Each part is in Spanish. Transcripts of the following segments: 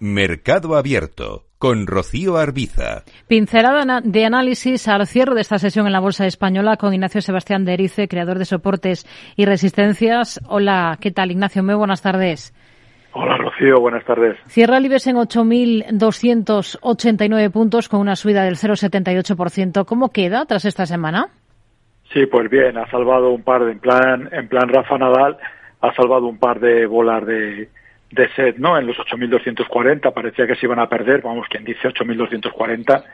Mercado Abierto con Rocío Arbiza. Pincelada de análisis al cierre de esta sesión en la Bolsa Española con Ignacio Sebastián de Erice, creador de soportes y resistencias. Hola, ¿qué tal Ignacio? Muy buenas tardes. Hola Rocío, buenas tardes. Cierra el IBEX en 8.289 puntos con una subida del 0,78%. ¿Cómo queda tras esta semana? Sí, pues bien, ha salvado un par de, en plan, en plan Rafa Nadal, ha salvado un par de bolas de, de set, ¿no? En los 8.240 parecía que se iban a perder, vamos, quien dice 8.240,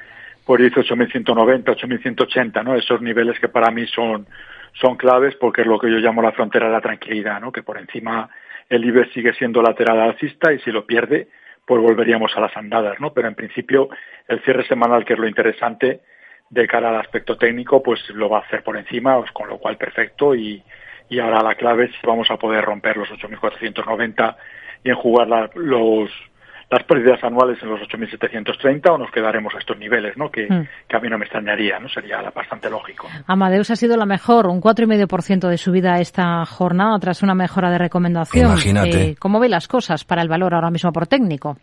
pues dice 8.190, 8.180, ¿no? Esos niveles que para mí son, son claves porque es lo que yo llamo la frontera de la tranquilidad, ¿no? Que por encima el IBEX sigue siendo lateral alcista y si lo pierde, pues volveríamos a las andadas, ¿no? Pero en principio el cierre semanal, que es lo interesante de cara al aspecto técnico, pues lo va a hacer por encima, pues con lo cual perfecto y, y ahora la clave es si vamos a poder romper los 8.490 y enjugar la, los, las pérdidas anuales en los 8.730 o nos quedaremos a estos niveles, ¿no? Que, mm. que, a mí no me extrañaría, ¿no? Sería bastante lógico. Amadeus ha sido la mejor, un 4,5% de subida esta jornada tras una mejora de recomendación. Imagínate. Eh, ¿Cómo ve las cosas para el valor ahora mismo por técnico?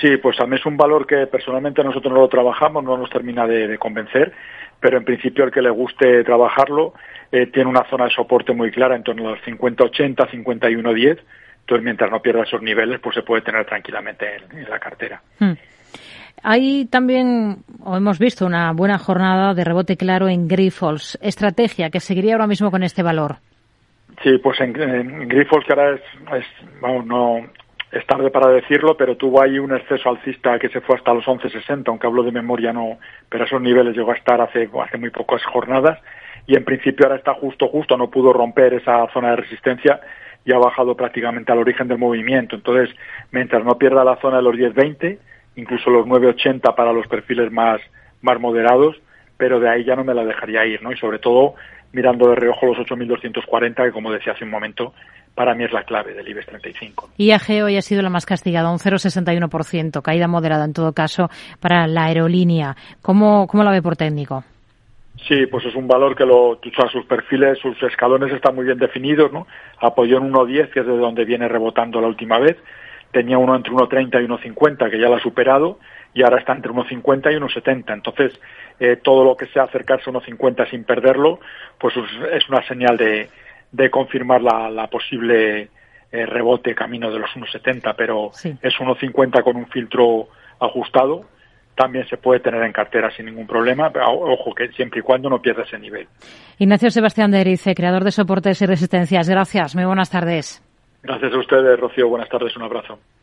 Sí, pues a mí es un valor que personalmente nosotros no lo trabajamos, no nos termina de, de convencer, pero en principio el que le guste trabajarlo eh, tiene una zona de soporte muy clara en torno a los 50-80, 51-10 entonces, mientras no pierda esos niveles, pues se puede tener tranquilamente en, la cartera. Hmm. Hay también, o hemos visto, una buena jornada de rebote claro en Grifols. ¿Estrategia que seguiría ahora mismo con este valor? Sí, pues en, Grifols, que ahora es, vamos, no, es tarde para decirlo, pero tuvo ahí un exceso alcista que se fue hasta los 11.60, aunque hablo de memoria no, pero esos niveles llegó a estar hace, hace muy pocas jornadas y en principio ahora está justo, justo, no pudo romper esa zona de resistencia y ha bajado prácticamente al origen del movimiento. Entonces, mientras no pierda la zona de los 10-20, incluso los 9-80 para los perfiles más, más moderados, pero de ahí ya no me la dejaría ir, ¿no? Y sobre todo mirando de reojo los 8.240, que como decía hace un momento, para mí es la clave del IBEX 35. IAG hoy ha sido la más castigada, un 0,61%, caída moderada en todo caso para la aerolínea. ¿Cómo, cómo la ve por técnico? Sí, pues es un valor que lo, o sea, sus perfiles, sus escalones están muy bien definidos, ¿no? Apoyó en 1.10, que es de donde viene rebotando la última vez. Tenía uno entre 1.30 y 1.50, que ya lo ha superado, y ahora está entre 1.50 y 1.70. Entonces, eh, todo lo que sea acercarse a 1.50 sin perderlo, pues es una señal de, de confirmar la, la posible eh, rebote camino de los 1.70, pero es 1.50 con un filtro ajustado también se puede tener en cartera sin ningún problema, ojo que siempre y cuando no pierda ese nivel. Ignacio Sebastián de Erice, creador de soportes y resistencias. Gracias, muy buenas tardes. Gracias a ustedes, Rocío. Buenas tardes, un abrazo.